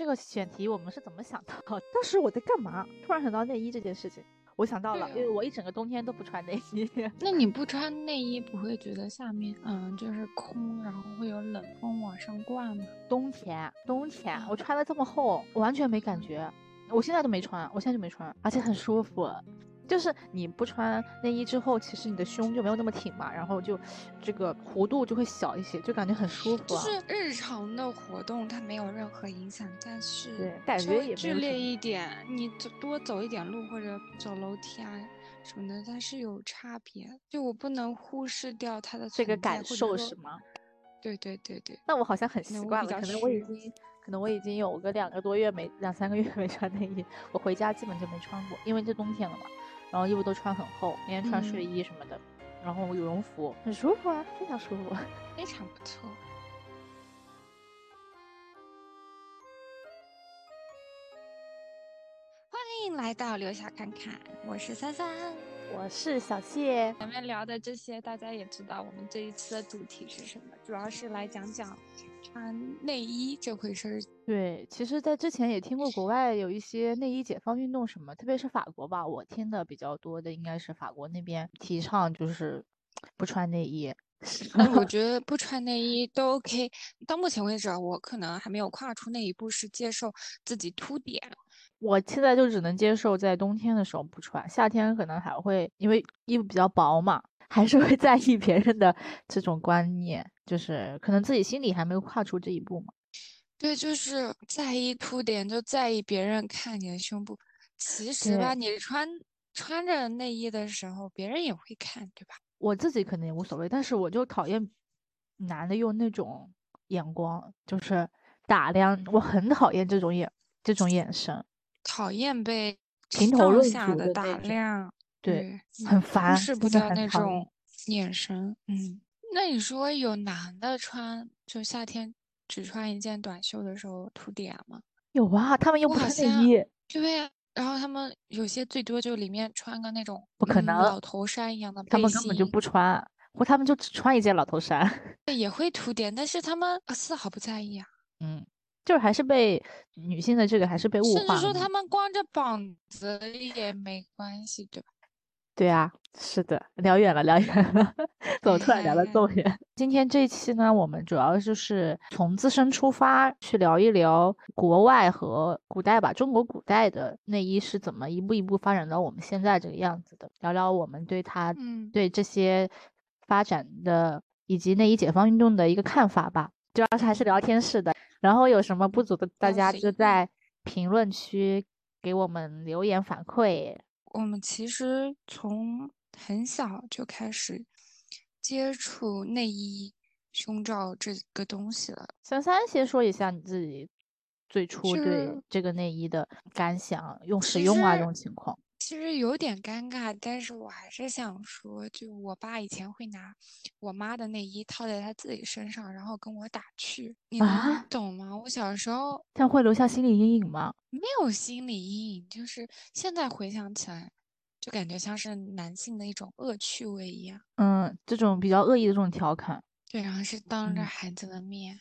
这个选题我们是怎么想到的？当时我在干嘛？突然想到内衣这件事情，我想到了，因为我一整个冬天都不穿内衣。那你不穿内衣不会觉得下面嗯就是空，然后会有冷风往上灌吗？冬天，冬天我穿的这么厚，完全没感觉。我现在都没穿，我现在就没穿，而且很舒服。就是你不穿内衣之后，其实你的胸就没有那么挺嘛，然后就这个弧度就会小一些，就感觉很舒服。就是日常的活动它没有任何影响，但是对感觉也剧烈一点，你走多走一点路或者走楼梯啊什么的，它是有差别。就我不能忽视掉它的这个感受是吗？对对对对。那我好像很习惯了，可能我已经。可能我已经有个两个多月没两三个月没穿内衣，我回家基本就没穿过，因为这冬天了嘛，然后衣服都穿很厚，天天穿睡衣什么的，然后羽绒服。很舒服啊，非常舒服，非常不错。迎来到留下看看，我是三三，我是小谢。前面聊的这些，大家也知道，我们这一次的主题是什么？主要是来讲讲。穿内衣这回事儿，对，其实，在之前也听过国外有一些内衣解放运动什么，特别是法国吧，我听的比较多的应该是法国那边提倡就是不穿内衣。那 我觉得不穿内衣都 OK。到目前为止，我可能还没有跨出那一步，是接受自己凸点。我现在就只能接受在冬天的时候不穿，夏天可能还会因为衣服比较薄嘛。还是会 在意别人的这种观念，就是可能自己心里还没有跨出这一步嘛。对，就是在意凸点，就在意别人看你的胸部。其实吧，你穿穿着内衣的时候，别人也会看，对吧？我自己可能也无所谓，但是我就讨厌男的用那种眼光，就是打量。我很讨厌这种眼这种眼神，讨厌被评头论足的打量。对，很烦，是不掉那种眼神。嗯，那你说有男的穿，就夏天只穿一件短袖的时候凸点吗？有啊，他们又不穿内衣。对呀，然后他们有些最多就里面穿个那种不可能老头衫一样的，他们根本就不穿，或他们就只穿一件老头衫。也会凸点，但是他们丝毫不在意啊。嗯，就是还是被女性的这个还是被物化。甚至说他们光着膀子也没关系，对吧？对啊，是的，聊远了，聊远了，怎么突然聊到这么远？今天这一期呢，我们主要就是从自身出发，去聊一聊国外和古代吧，中国古代的内衣是怎么一步一步发展到我们现在这个样子的，聊聊我们对它，嗯，对这些发展的以及内衣解放运动的一个看法吧。主要是还是聊天式的，然后有什么不足的，大家就在评论区给我们留言反馈。我们其实从很小就开始接触内衣、胸罩这个东西了。三三，先说一下你自己最初对这个内衣的感想，用使用啊这种情况。其实有点尴尬，但是我还是想说，就我爸以前会拿我妈的内衣套在他自己身上，然后跟我打趣，你能懂吗？我小时候，这样会留下心理阴影吗？没有心理阴影，就是现在回想起来，就感觉像是男性的一种恶趣味一样。嗯，这种比较恶意的这种调侃。对，然后是当着孩子的面。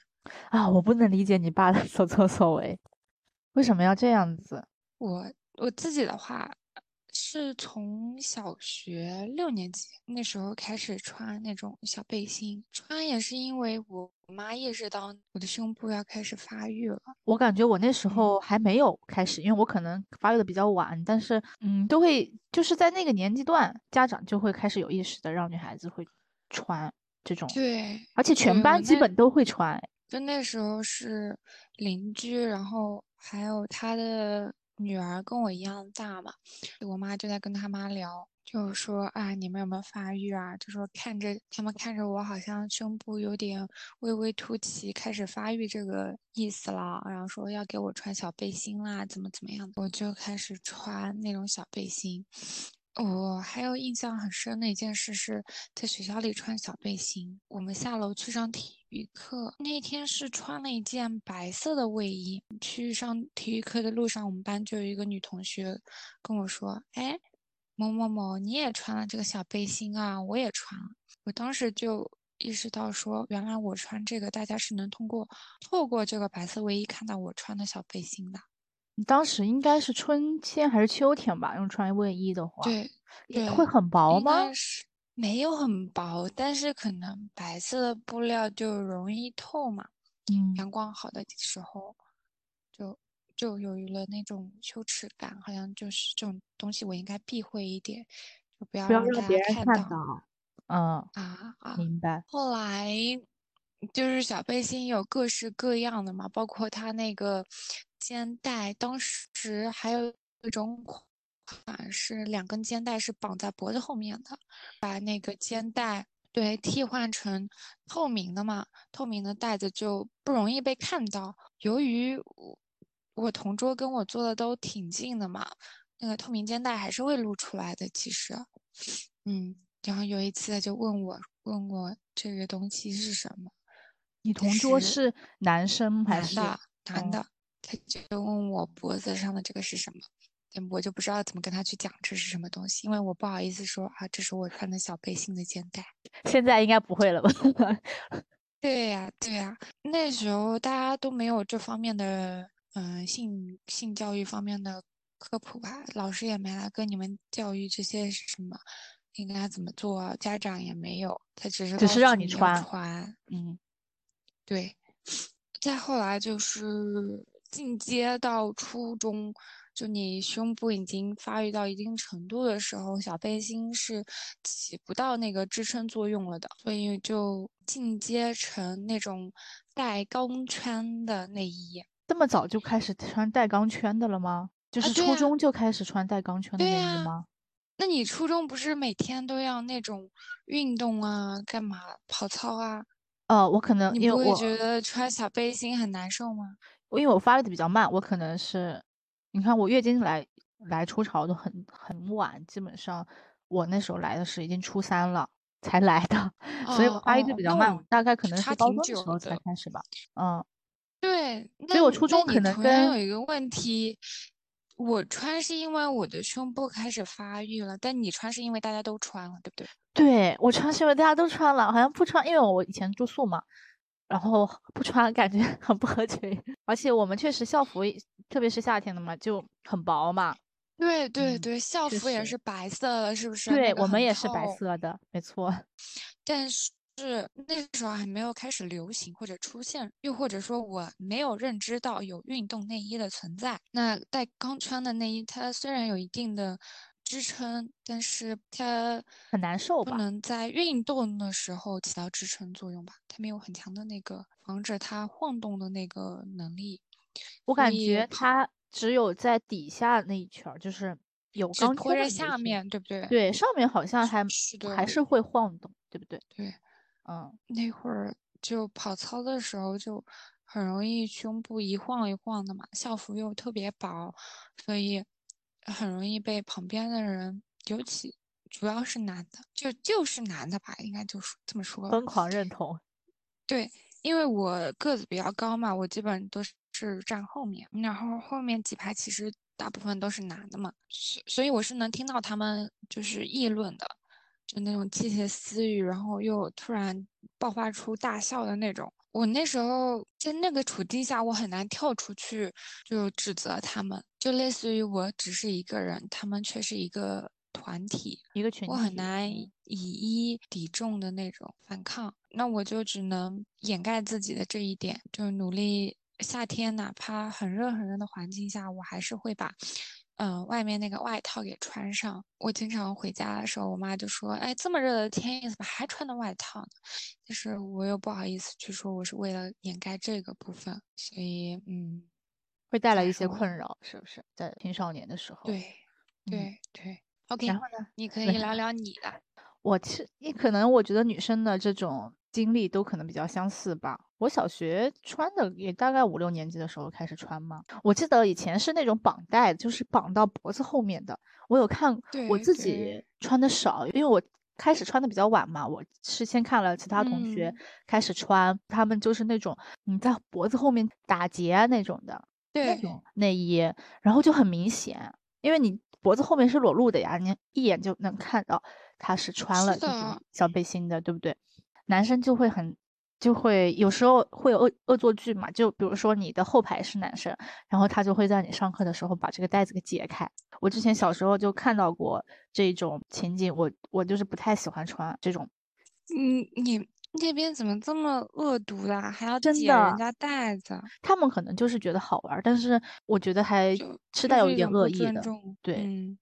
啊，我不能理解你爸的所作所为，为什么要这样子？我我自己的话。是从小学六年级那时候开始穿那种小背心，穿也是因为我妈意识到我的胸部要开始发育了。我感觉我那时候还没有开始，因为我可能发育的比较晚，但是嗯，都会就是在那个年纪段，家长就会开始有意识的让女孩子会穿这种。对，而且全班基本都会穿。就那时候是邻居，然后还有他的。女儿跟我一样大嘛，我妈就在跟她妈聊，就是说啊，你们有没有发育啊？就说看着他们看着我，好像胸部有点微微凸起，开始发育这个意思了。然后说要给我穿小背心啦，怎么怎么样，我就开始穿那种小背心。我还有印象很深的一件事是在学校里穿小背心。我们下楼去上体育课，那天是穿了一件白色的卫衣。去上体育课的路上，我们班就有一个女同学跟我说：“哎，某某某，你也穿了这个小背心啊？”我也穿了。我当时就意识到说，原来我穿这个，大家是能通过透过这个白色卫衣看到我穿的小背心的。你当时应该是春天还是秋天吧？用穿卫衣的话，对，对，会很薄吗？是没有很薄，但是可能白色的布料就容易透嘛。嗯，阳光好的时候，就就有了那种羞耻感，好像就是这种东西我应该避讳一点，就不要让别人看到。嗯啊啊，明白。后来就是小背心有各式各样的嘛，包括它那个。肩带当时还有一种款是两根肩带是绑在脖子后面的，把那个肩带对替换成透明的嘛，透明的带子就不容易被看到。由于我我同桌跟我坐的都挺近的嘛，那个透明肩带还是会露出来的。其实，嗯，然后有一次就问我问我这个东西是什么？你同桌是男生还是男的？男的。他就问我脖子上的这个是什么，我就不知道怎么跟他去讲这是什么东西，因为我不好意思说啊，这是我穿的小背心的肩带。现在应该不会了吧？对呀，对呀，那时候大家都没有这方面的，嗯，性性教育方面的科普吧，老师也没来跟你们教育这些是什么，应该怎么做，家长也没有，他只是只是让你穿，穿，嗯，对。再后来就是。进阶到初中，就你胸部已经发育到一定程度的时候，小背心是起不到那个支撑作用了的，所以就进阶成那种带钢圈的内衣。这么早就开始穿带钢圈的了吗？就是初中就开始穿带钢圈的内衣吗？那你初中不是每天都要那种运动啊，干嘛跑操啊？呃，我可能你不会觉得穿小背心很难受吗？因为我发育的比较慢，我可能是，你看我月经来来初潮都很很晚，基本上我那时候来的是已经初三了才来的，所以我发育的比较慢，大概可能是高中的时候才开始吧。嗯，对，所以我初中可能跟有一个问题，我穿是因为我的胸部开始发育了，但你穿是因为大家都穿了，对不对？对我穿是因为大家都穿了，好像不穿，因为我以前住宿嘛。然后不穿感觉很不合群，而且我们确实校服，特别是夏天的嘛，就很薄嘛。对对对，校服也是白色的，是不是？对我们也是白色的，没错。但是那时候还没有开始流行或者出现，又或者说我没有认知到有运动内衣的存在。那带钢圈的内衣，它虽然有一定的。支撑，但是它很难受吧？不能在运动的时候起到支撑作用吧？它没有很强的那个防止它晃动的那个能力。我感觉它只有在底下那一圈儿，就是有钢圈在下面，对不对？对，上面好像还还是会晃动，对不对？对，嗯，那会儿就跑操的时候就很容易胸部一晃一晃的嘛，校服又特别薄，所以。很容易被旁边的人，尤其主要是男的，就就是男的吧，应该就是这么说。疯狂认同。对，因为我个子比较高嘛，我基本都是站后面，然后后面几排其实大部分都是男的嘛，所所以我是能听到他们就是议论的，就那种窃窃私语，然后又突然爆发出大笑的那种。我那时候在那个处境下，我很难跳出去就指责他们，就类似于我只是一个人，他们却是一个团体，一个群体，我很难以一抵众的那种反抗。那我就只能掩盖自己的这一点，就努力。夏天哪怕很热很热的环境下，我还是会把。嗯，外面那个外套给穿上。我经常回家的时候，我妈就说：“哎，这么热的天，你怎么还穿的外套呢？”就是我又不好意思去说，我是为了掩盖这个部分，所以嗯，会带来一些困扰，是不是？在青少年的时候。对，对对。OK，然后呢？你可 以聊聊你的。我其实，你可能我觉得女生的这种。经历都可能比较相似吧。我小学穿的也大概五六年级的时候开始穿嘛。我记得以前是那种绑带，就是绑到脖子后面的。我有看，我自己穿的少，因为我开始穿的比较晚嘛。我是先看了其他同学开始穿，他们就是那种你在脖子后面打结那种的，那种内衣，然后就很明显，因为你脖子后面是裸露的呀，你一眼就能看到他是穿了这种小背心的，对不对？男生就会很。就会有时候会有恶恶作剧嘛，就比如说你的后排是男生，然后他就会在你上课的时候把这个带子给解开。我之前小时候就看到过这种情景，我我就是不太喜欢穿这种。你你那边怎么这么恶毒啦？还要真解人家袋子？他们可能就是觉得好玩，但是我觉得还是带有一点恶意的。对，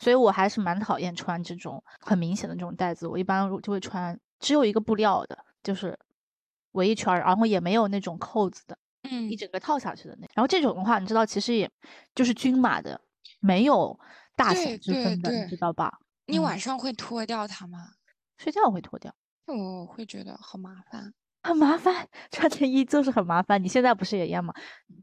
所以我还是蛮讨厌穿这种很明显的这种带子。我一般就会穿只有一个布料的，就是。围一圈儿，然后也没有那种扣子的，嗯，一整个套下去的那。然后这种的话，你知道，其实也就是均码的，没有大小之分的，你知道吧？你晚上会脱掉它吗？睡觉会脱掉。我会觉得好麻烦，很麻烦，穿内衣就是很麻烦。你现在不是也一样吗？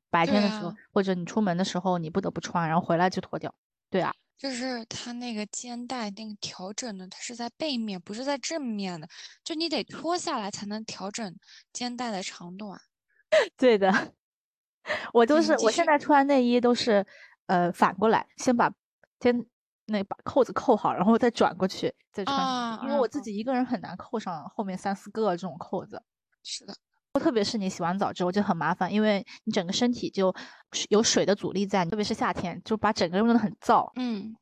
白天的时候，或者你出门的时候，你不得不穿，然后回来就脱掉。对啊。就是它那个肩带那个调整的，它是在背面，不是在正面的。就你得脱下来才能调整肩带的长短。对的，我都是我现在穿内衣都是，呃，反过来，先把肩那把扣子扣好，然后再转过去再穿，因为我自己一个人很难扣上后面三四个这种扣子。是的。特别是你洗完澡之后就很麻烦，因为你整个身体就有水的阻力在，特别是夏天，就把整个人弄得很燥。嗯，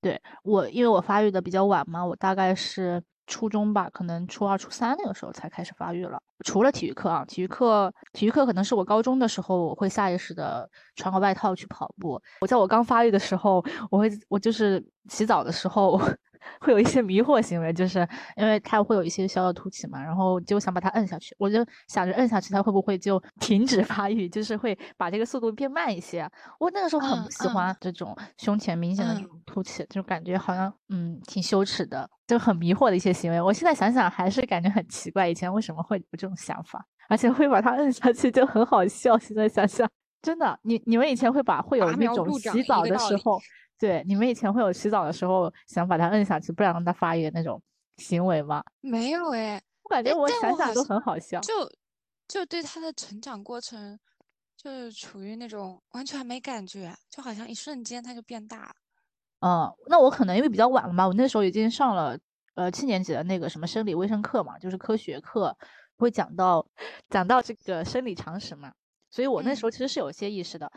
对我，因为我发育的比较晚嘛，我大概是初中吧，可能初二、初三那个时候才开始发育了。除了体育课啊，体育课，体育课可能是我高中的时候，我会下意识的穿个外套去跑步。我在我刚发育的时候，我会，我就是洗澡的时候。会有一些迷惑行为，就是因为它会有一些小小凸起嘛，然后就想把它摁下去，我就想着摁下去它会不会就 停止发育，就是会把这个速度变慢一些。我那个时候很不喜欢这种胸前明显的这种凸起，就感觉好像嗯挺羞耻的，就很迷惑的一些行为。我现在想想还是感觉很奇怪，以前为什么会有这种想法，而且会把它摁下去就很好笑。现在想想，真的，你你们以前会把会有那种洗澡的时候。对，你们以前会有洗澡的时候想把它摁下去，不然让它发炎那种行为吗？没有哎，我感觉我想想都很好笑。就就对它的成长过程，就是处于那种完全没感觉，就好像一瞬间它就变大了。嗯，那我可能因为比较晚了嘛，我那时候已经上了呃七年级的那个什么生理卫生课嘛，就是科学课会讲到讲到这个生理常识嘛，所以我那时候其实是有些意识的。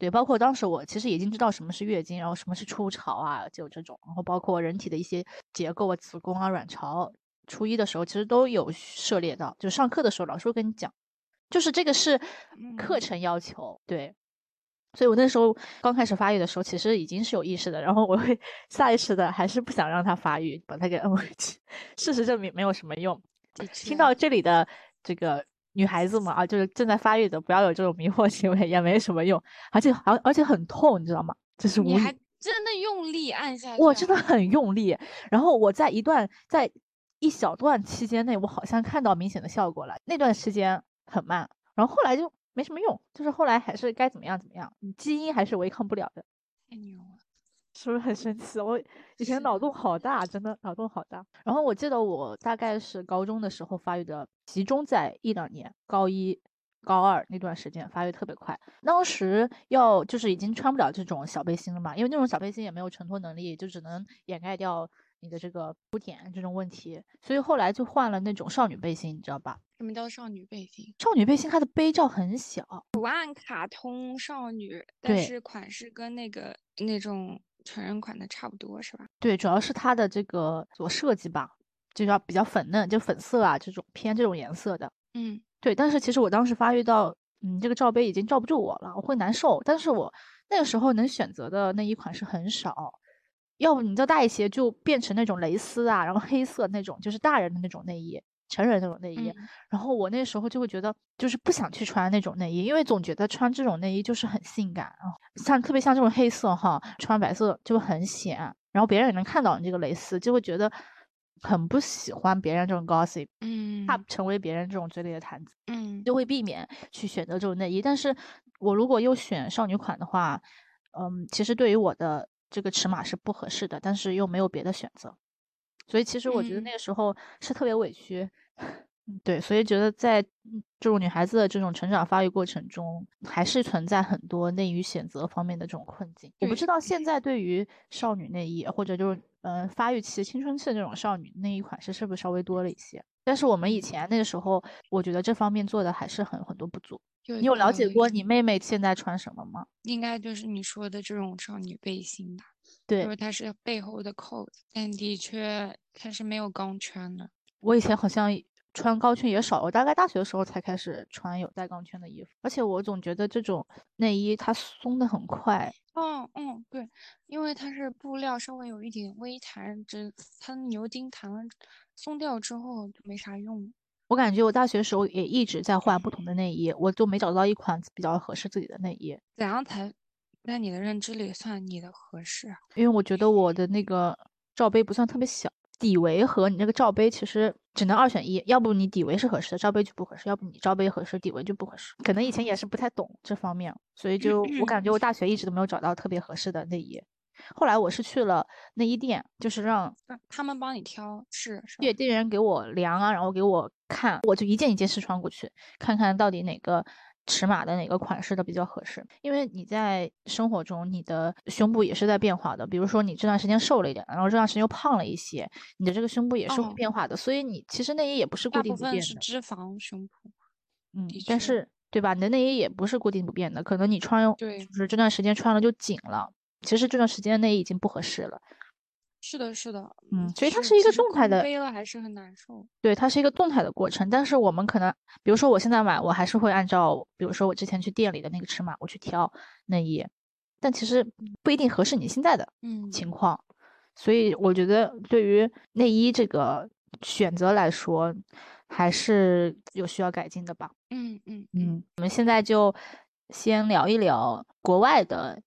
对，包括当时我其实已经知道什么是月经，然后什么是初潮啊，就这种，然后包括人体的一些结构啊，子宫啊、卵巢，初一的时候其实都有涉猎到，就上课的时候老师会跟你讲，就是这个是课程要求，对，所以我那时候刚开始发育的时候，其实已经是有意识的，然后我会下意识的还是不想让它发育，把它给摁回去。事实证明没有什么用。听到这里的这个。女孩子嘛，啊，就是正在发育的，不要有这种迷惑行为，也没什么用，而且而而且很痛，你知道吗？就是你还真的用力按下去，我真的很用力。然后我在一段在一小段期间内，我好像看到明显的效果了。那段时间很慢，然后后来就没什么用，就是后来还是该怎么样怎么样，你基因还是违抗不了的。太牛了。是不是很神奇？我 以前脑洞好大，真的脑洞好大。然后我记得我大概是高中的时候发育的，集中在一两年，高一、高二那段时间发育特别快。当时要就是已经穿不了这种小背心了嘛，因为那种小背心也没有承托能力，就只能掩盖掉你的这个凸点这种问题。所以后来就换了那种少女背心，你知道吧？什么叫少女背心？少女背心它的杯罩很小，图案卡通少女，但是款式跟那个那种。成人款的差不多是吧？对，主要是它的这个做设计吧，就要比较粉嫩，就粉色啊这种偏这种颜色的。嗯，对。但是其实我当时发育到，嗯，这个罩杯已经罩不住我了，我会难受。但是我那个时候能选择的那一款是很少，要不你再大一些就变成那种蕾丝啊，然后黑色那种，就是大人的那种内衣。成人那种内衣，然后我那时候就会觉得，就是不想去穿那种内衣，因为总觉得穿这种内衣就是很性感啊，像特别像这种黑色哈，穿白色就很显，然后别人也能看到你这个蕾丝，就会觉得很不喜欢别人这种 gossip，嗯，怕成为别人这种嘴里的谈资，嗯，就会避免去选择这种内衣。但是我如果又选少女款的话，嗯，其实对于我的这个尺码是不合适的，但是又没有别的选择。所以其实我觉得那个时候是特别委屈，对，所以觉得在这种女孩子的这种成长发育过程中，还是存在很多内衣选择方面的这种困境。我不知道现在对于少女内衣或者就是嗯发育期、青春期的这种少女内衣款式是不是稍微多了一些？但是我们以前那个时候，我觉得这方面做的还是很很多不足。你有了解过你妹妹现在穿什么吗？应该就是你说的这种少女背心吧？对因为它是背后的扣子，但的确它是没有钢圈的。我以前好像穿钢圈也少，我大概大学的时候才开始穿有带钢圈的衣服，而且我总觉得这种内衣它松的很快。嗯嗯，对，因为它是布料，稍微有一点微弹，只它牛筋弹了松掉之后就没啥用。我感觉我大学时候也一直在换不同的内衣，我就没找到一款比较合适自己的内衣，怎样才在你的认知里算你的合适啊？因为我觉得我的那个罩杯不算特别小，底围和你那个罩杯其实只能二选一，要不你底围是合适的，罩杯就不合适；要不你罩杯合适，底围就不合适。可能以前也是不太懂这方面，所以就我感觉我大学一直都没有找到特别合适的内衣。后来我是去了内衣店，就是让让他们帮你挑试是吧？对店员给我量啊，然后给我看，我就一件一件试穿过去，看看到底哪个尺码的哪个款式的比较合适。因为你在生活中，你的胸部也是在变化的。比如说你这段时间瘦了一点，然后这段时间又胖了一些，你的这个胸部也是会哦变化的。所以你其实内衣也不是固大定不变的。脂肪胸部。嗯但是对吧？你的内衣也不是固定不变的，可能你穿对就是这段时间穿了就紧了，其实这段时间内衣已经不合适了。是的，是的，嗯所以它是一个动态的背了还是很难受。对，它是一个动态的过程，但是我们可能，比如说我现在买，我还是会按照，比如说我之前去店里的那个尺码，我去挑内衣，但其实不一定合适你现在的嗯，情况，所以我觉得对于内衣这个选择来说，还是有需要改进的吧。嗯嗯嗯，我们现在就先聊一聊国外的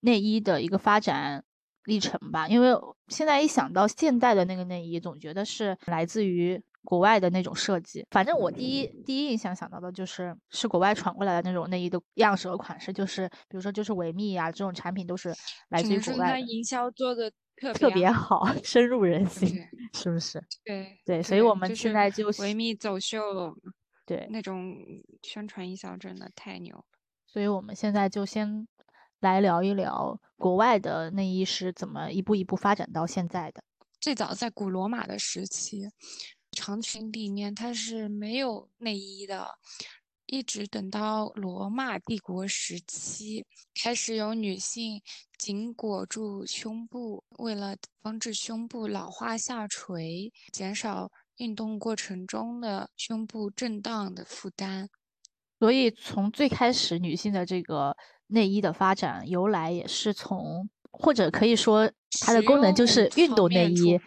内衣的一个发展历程吧，因为现在一想到现代的那个内衣，总觉得是来自于国外的那种设计。反正我第一第一印象想到的就是是国外传过来的那种内衣的样式和款式，就是比如说就是维密啊这种产品都是来自于国外的，营销做的特特别好。深入人心，是不是？对对，所以我们现在就维密走秀对，那种宣传营销真的太牛了。所以我们现在就先来聊一聊国外的内衣是怎么一步一步发展到现在的。最早在古罗马的时期，长裙里面它是没有内衣的，一直等到罗马帝国时期，开始有女性紧裹住胸部，为了防止胸部老化下垂，减少运动过程中的胸部震荡的负担。所以从最开始女性的这个内衣的发展由来，也是从或者可以说它的功能就是运动内衣，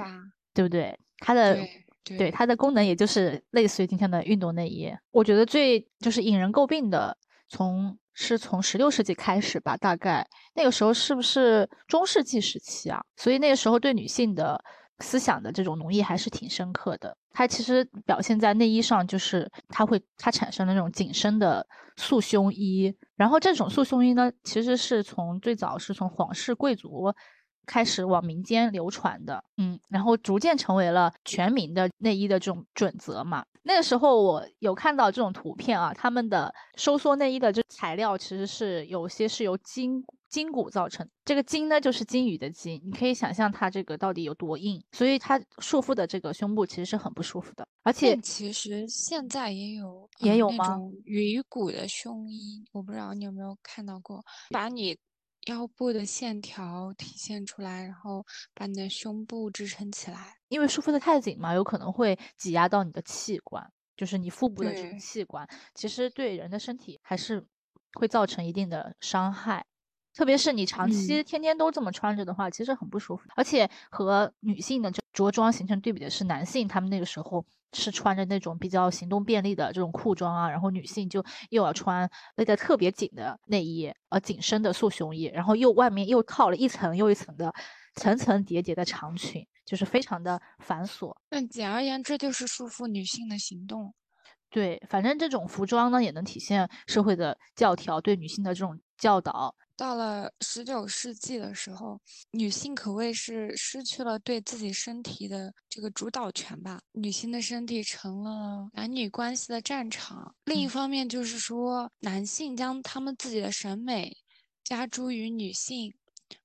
对不对？它的对它的功能也就是类似于今天的运动内衣。我觉得最就是引人诟病的，从是从十六世纪开始吧，大概那个时候是不是中世纪时期啊？所以那个时候对女性的思想的这种浓意还是挺深刻的。它其实表现在内衣上，就是它会它产生了那种紧身的束胸衣，然后这种束胸衣呢，其实是从最早是从皇室贵族开始往民间流传的，嗯，然后逐渐成为了全民的内衣的这种准则嘛。那个时候我有看到这种图片啊，他们的收缩内衣的这材料其实是有些是由金筋骨造成，这个筋呢就是金鱼的筋，你可以想象它这个到底有多硬，所以它束缚的这个胸部其实是很不舒服的，而且其实现在也有也有吗种鱼骨的胸衣，我不知道你有没有看到过，把你腰部的线条体现出来，然后把你的胸部支撑起来。因为束缚的太紧嘛，有可能会挤压到你的器官，就是你腹部的这个器官，其实对人的身体还是会造成一定的伤害。特别是你长期嗯天天都这么穿着的话，其实很不舒服。而且和女性的这着装形成对比的是，男性他们那个时候是穿着那种比较行动便利的这种裤装啊，然后女性就又要穿勒得特别紧的内衣，呃，紧身的束胸衣，然后又外面又套了一层又一层的层层叠叠的长裙，就是非常的繁琐。但简而言之，就是束缚女性的行动。对，反正这种服装呢，也能体现社会的教条对女性的这种教导。到了十九世纪的时候，女性可谓是失去了对自己身体的这个主导权吧。女性的身体成了男女关系的战场。另一嗯方面，就是说男性将他们自己的审美加诸于女性，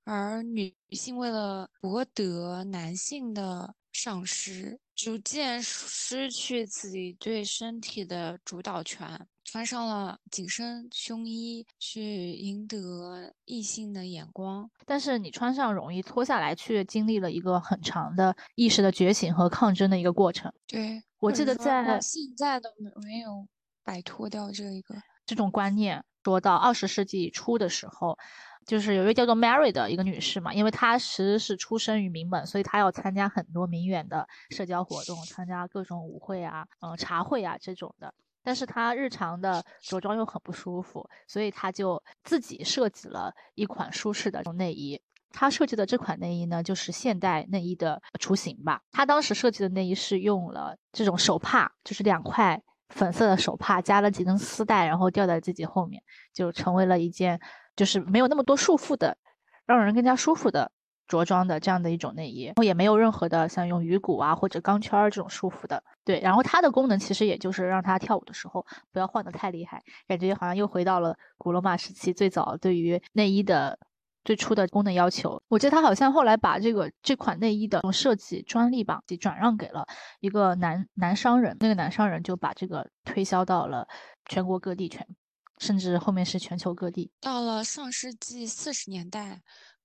而女性为了博得男性的赏识，逐渐失去自己对身体的主导权，穿上了紧身胸衣去赢得异性的眼光。但是你穿上容易，脱下来却经历了一个很长的意识的觉醒和抗争的一个过程。对，我记得在现在都没没有摆脱掉这一个这种观念。说到二十世纪初的时候。就是有一位叫做 Mary 的一个女士嘛，因为她其实是出生于名门，所以她要参加很多名媛的社交活动，参加各种舞会啊、嗯茶会啊这种的。但是她日常的着装又很不舒服，所以她就自己设计了一款舒适的这种内衣。她设计的这款内衣呢，就是现代内衣的雏形吧。她当时设计的内衣是用了这种手帕，就是两块粉色的手帕，加了几根丝带，然后吊在自己后面，就成为了一件。就是没有那么多束缚的，让人更加舒服的着装的这样的一种内衣，然后也没有任何的像用鱼骨啊或者钢圈这种束缚的。对，然后它的功能其实也就是让它跳舞的时候不要晃得太厉害，感觉好像又回到了古罗马时期最早对于内衣的最初的功能要求。我记得他好像后来把这个这款内衣的设计专利吧，给转让给了一个男男商人，那个男商人就把这个推销到了全国各地全。甚至后面是全球各地。到了上世纪四十年代，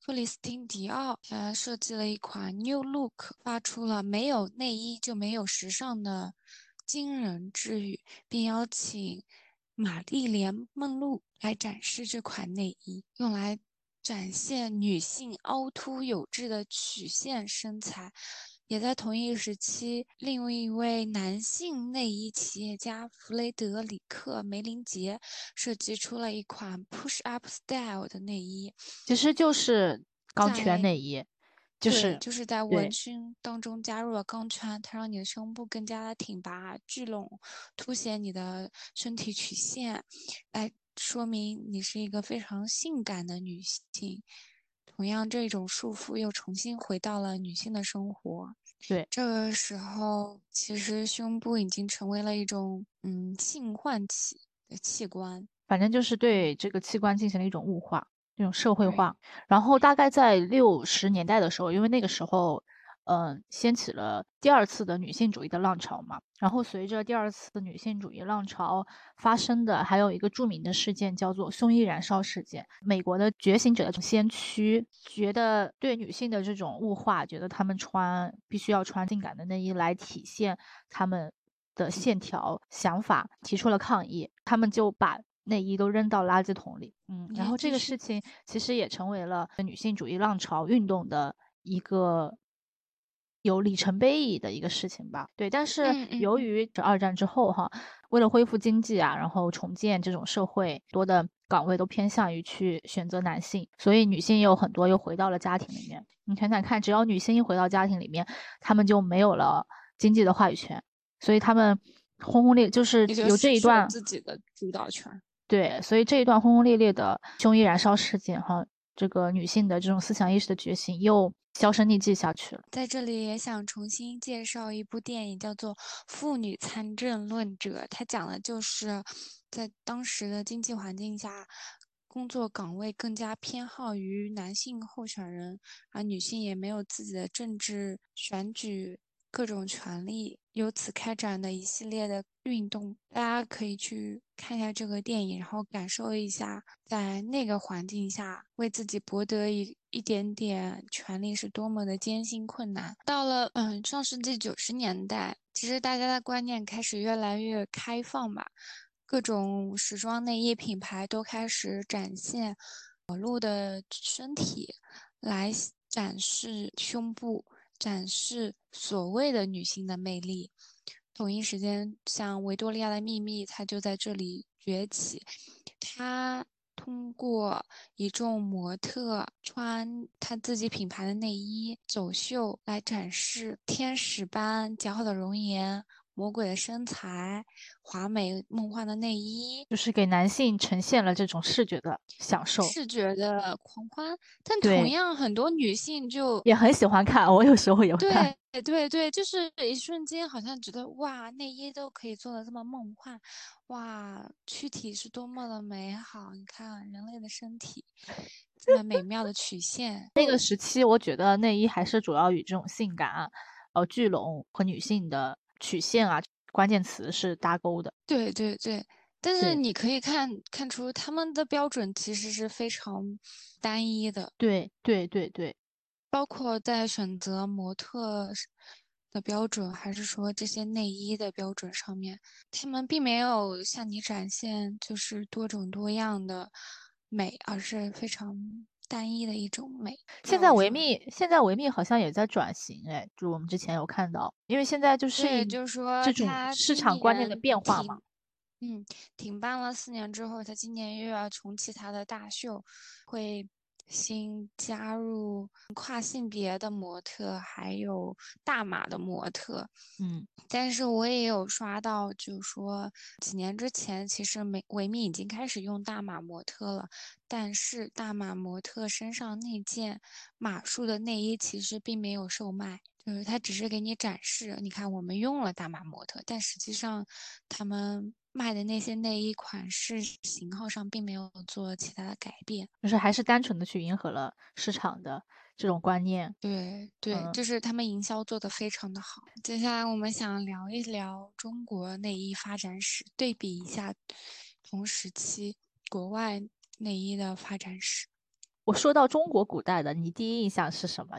克里斯汀·迪奥呃设计了一款 New Look，发出了“没有内衣就没有时尚”的惊人之语，并邀请玛丽莲·梦露来展示这款内衣，用来展现女性凹凸有致的曲线身材。也在同一时期，另一位男性内衣企业家弗雷德里克·梅林杰设计出了一款 Push Up Style 的内衣，其实就是钢圈内衣，就是就是在文胸当中加入了钢圈，它让你的胸部更加的挺拔聚拢，凸显你的身体曲线，来说明你是一个非常性感的女性。同样，这种束缚又重新回到了女性的生活。对，这个时候其实胸部已经成为了一种嗯性唤起的器官，反正就是对这个器官进行了一种物化，一种社会化。然后大概在六十年代的时候，因为那个时候。嗯，掀起了第二次的女性主义的浪潮嘛。然后随着第二次女性主义浪潮发生的，还有一个著名的事件叫做胸衣燃烧事件。美国的觉醒者的先驱觉得对女性的这种物化，觉得她们穿必须要穿性感的内衣来体现她们的线条想法，提出了抗议。他们就把内衣都扔到垃圾桶里。嗯，然后这个事情其实也成为了女性主义浪潮运动的一个。有里程碑意义的一个事情吧，对。但是由于这二战之后哈，为了恢复经济啊，然后重建这种社会，多的岗位都偏向于去选择男性，所以女性也有很多又回到了家庭里面。你想想看，只要女性一回到家庭里面，她们就没有了经济的话语权，所以她们轰轰烈就是有这一段自己的主导权。对，所以这一段轰轰烈烈的胸衣燃烧事件哈，这个女性的这种思想意识的觉醒又。销声匿迹下去了。在这里也想重新介绍一部电影，叫做《妇女参政论者》。它讲的就是在当时的经济环境下，工作岗位更加偏好于男性候选人，而女性也没有自己的政治选举各种权利。由此开展的一系列的运动，大家可以去看一下这个电影，然后感受一下在那个环境下为自己博得一一点点权利是多么的艰辛困难。到了嗯上世纪九十年代，其实大家的观念开始越来越开放吧，各种时装内衣品牌都开始展现裸露的身体来展示胸部。展示所谓的女性的魅力。同一时间，像维多利亚的秘密，它就在这里崛起。它通过一众模特穿他自己品牌的内衣走秀，来展示天使般姣好的容颜。魔鬼的身材，华美梦幻的内衣，就是给男性呈现了这种视觉的享受，视觉的狂欢。但同样，很多女性就也很喜欢看，我有时候也会看。对对对，就是一瞬间好像觉得哇，内衣都可以做的这么梦幻，哇，躯体是多么的美好。你看人类的身体这么美妙的 曲线。那个时期，我觉得内衣还是主要与这种性感。呃聚拢和女性的曲线啊关键词是搭钩的。对对对，但是你可以看看出他们的标准其实是非常单一的，对对对对，包括在选择模特的标准，还是说这些内衣的标准上面，他们并没有向你展现就是多种多样的美，而是非常单一的一种美。现在维密现在维密好像也在转型，哎，就我们之前有看到，因为现在就是对，就是说这种市场观念的变化嘛。嗯，停办了四年之后，他今年又要重启他的大秀，会新加入跨性别的模特，还有大码的模特。嗯，但是我也有刷到，就是说几年之前，其实美维密已经开始用大码模特了，但是大码模特身上那件码数的内衣其实并没有售卖，就是它只是给你展示，你看我们用了大码模特，但实际上他们卖的那些内衣款式型号上并没有做其他的改变。就是还是单纯的去迎合了市场的这种观念。对对，嗯就是他们营销做得非常的好。接下来我们想聊一聊中国内衣发展史，对比一下同时期国外内衣的发展史。我说到中国古代的，你第一印象是什么？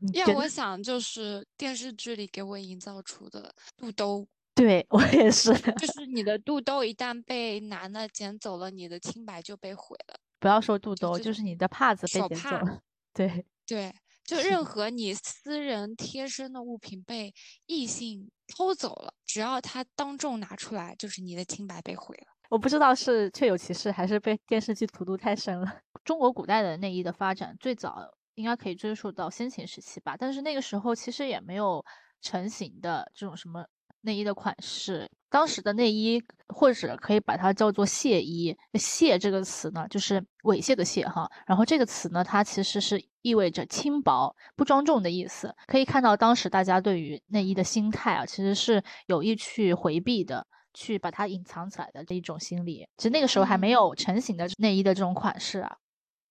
你觉让我？想就是电视剧里给我营造出的肚兜，对我也是，就 是你的肚兜一旦被男的捡走了，你的清白就被毁了。不要说肚兜，就就是你的帕子被捡走了。对，对，就任何你私人贴身的物品被异性偷走了，只要他当众拿出来，就是你的清白被毁了。我不知道是确有其事，还是被电视剧荼毒太深了。中国古代的内衣的发展最早应该可以追溯到先秦时期吧，但是那个时候其实也没有成型的这种什么内衣的款式。当时的内衣，或者可以把它叫做亵衣。亵这个词呢，就是猥亵的亵哈。然后这个词呢，它其实是意味着轻薄、不庄重的意思。可以看到当时大家对于内衣的心态啊，其实是有意去回避的。去把它隐藏起来的这一种心理，其实那个时候还没嗯有成型的内衣的这种款式啊，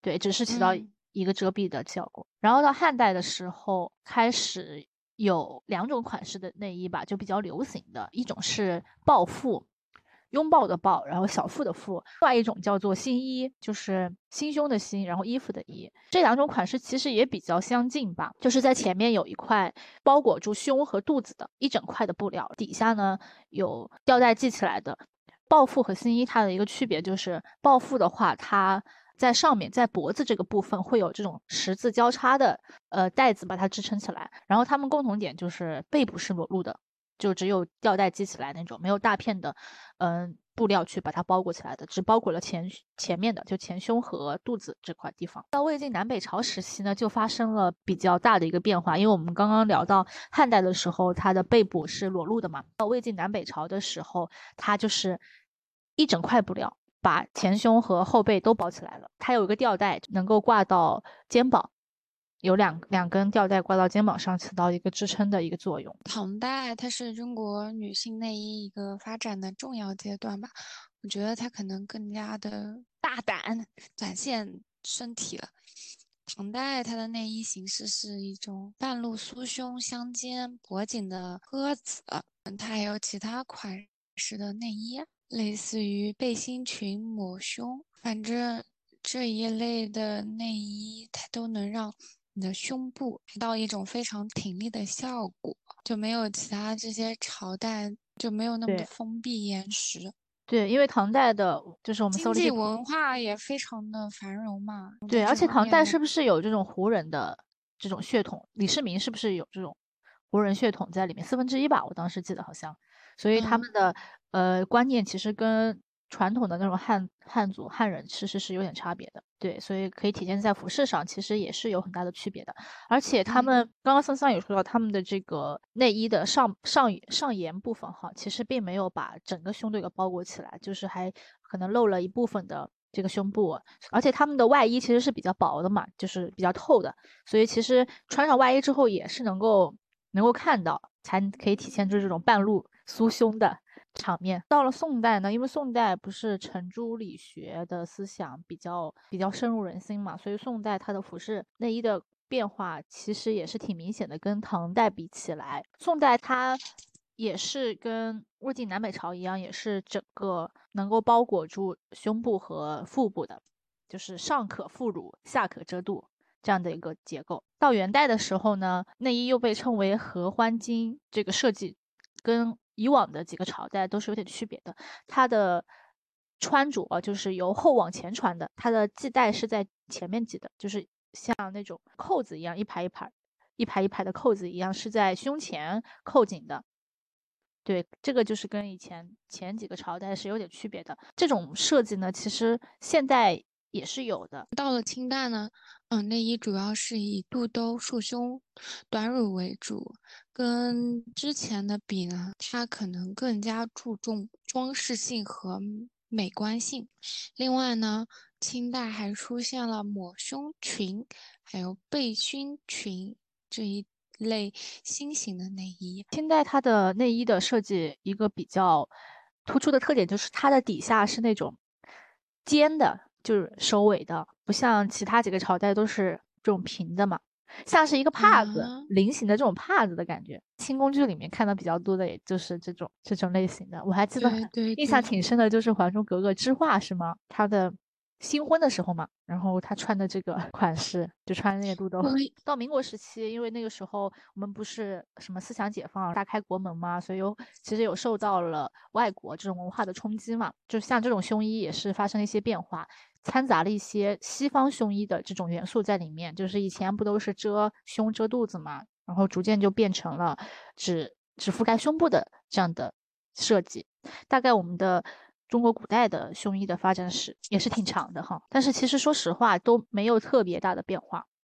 对，只是起到嗯一个遮蔽的效果。然后到汉代的时候，开始有两种款式的内衣吧，就比较流行的，一种是抱腹，拥抱的抱，然后小腹的腹；另外一种叫做新衣，就是心胸的心，然后衣服的衣。这两种款式其实也比较相近吧，就是在前面有一块包裹住胸和肚子的一整块的布料，底下呢有吊带系起来的。抱腹和新衣它的一个区别就是，抱腹的话，它在上面在脖子这个部分会有这种十字交叉的呃带子把它支撑起来，然后它们共同点就是背部是裸露的，就只有吊带系起来那种，没有大片的嗯、布料去把它包裹起来的，只包裹了前前面的就前胸和肚子这块地方。到魏晋南北朝时期呢，就发生了比较大的一个变化，因为我们刚刚聊到汉代的时候，它的背部是裸露的嘛，到魏晋南北朝的时候，它就是一整块布料。把前胸和后背都包起来了，它有一个吊带能够挂到肩膀，有两两根吊带挂到肩膀上，起到一个支撑的一个作用。唐代它是中国女性内衣一个发展的重要阶段吧，我觉得它可能更加的大胆，展现身体了。唐代它的内衣形式是一种半露酥胸、香肩、脖颈的鸽子，它还有其他款式的内衣，类似于背心裙、抹胸，反正这一类的内衣它都能让你的胸部达到一种非常挺立的效果，就没有其他这些朝代就没有那么的封闭严实。对，因为唐代的，就是我们经济文化也非常的繁荣嘛。对，而且唐代是不是有这种胡人的这种血统？李世民是不是有这种胡人血统在里面？四分之一吧，我当时记得好像。所以他嗯们的呃观念其实跟传统的那种汉汉族汉人其实是有点差别的。对，所以可以体现在服饰上，其实也是有很大的区别的。而且他嗯们刚刚桑桑也说到他们的这个内衣的上上上沿部分哈，其实并没有把整个胸都给包裹起来，就是还可能露了一部分的这个胸部，而且他们的外衣其实是比较薄的嘛，就是比较透的，所以其实穿上外衣之后也是能够能够看到，才可以体现出这种半露酥胸的场面。到了宋代呢，因为宋代不是程朱理学的思想比较比较深入人心嘛，所以宋代它的服饰内衣的变化其实也是挺明显的，跟唐代比起来，宋代它也是跟魏晋南北朝一样，也是整个能够包裹住胸部和腹部的，就是上可副乳，下可遮肚这样的一个结构。到元代的时候呢，内衣又被称为合欢襟，这个设计跟以往的几个朝代都是有点区别的。它的穿着就是由后往前穿的，它的系带是在前面系的，就是像那种扣子一样，一排一排、一排一排的扣子一样，是在胸前扣紧的。对，这个就是跟以前前几个朝代是有点区别的。这种设计呢，其实现代也是有的。到了清代呢，嗯，内衣主要是以肚兜、束胸、短乳为主，跟之前的比呢，它可能更加注重装饰性和美观性。另外呢，清代还出现了抹胸裙，还有背心裙这一。类新型的内衣，清代它的内衣的设计一个比较突出的特点就是它的底下是那种尖的，就是收尾的，不像其他几个朝代都是这种平的嘛，像是一个帕子，菱形的这种帕子的感觉。清宫剧里面看到比较多的也就是这种这种类型的，我还记得印象挺深的，就是《还珠格格》之画是吗？它的。新婚的时候嘛，然后他穿的这个 款式，就穿那个肚兜。到民国时期，因为那个时候我们不是什么思想解放、大开国门嘛，所以有其实有受到了外国这种文化的冲击嘛。就像这种胸衣也是发生了一些变化，掺杂了一些西方胸衣的这种元素在里面。就是以前不都是遮胸遮肚子嘛，然后逐渐就变成了只只覆盖胸部的这样的设计。大概我们的。中国古代的胸衣的发展史也是挺长的哈，但是其实说实话都没有特别大的变化。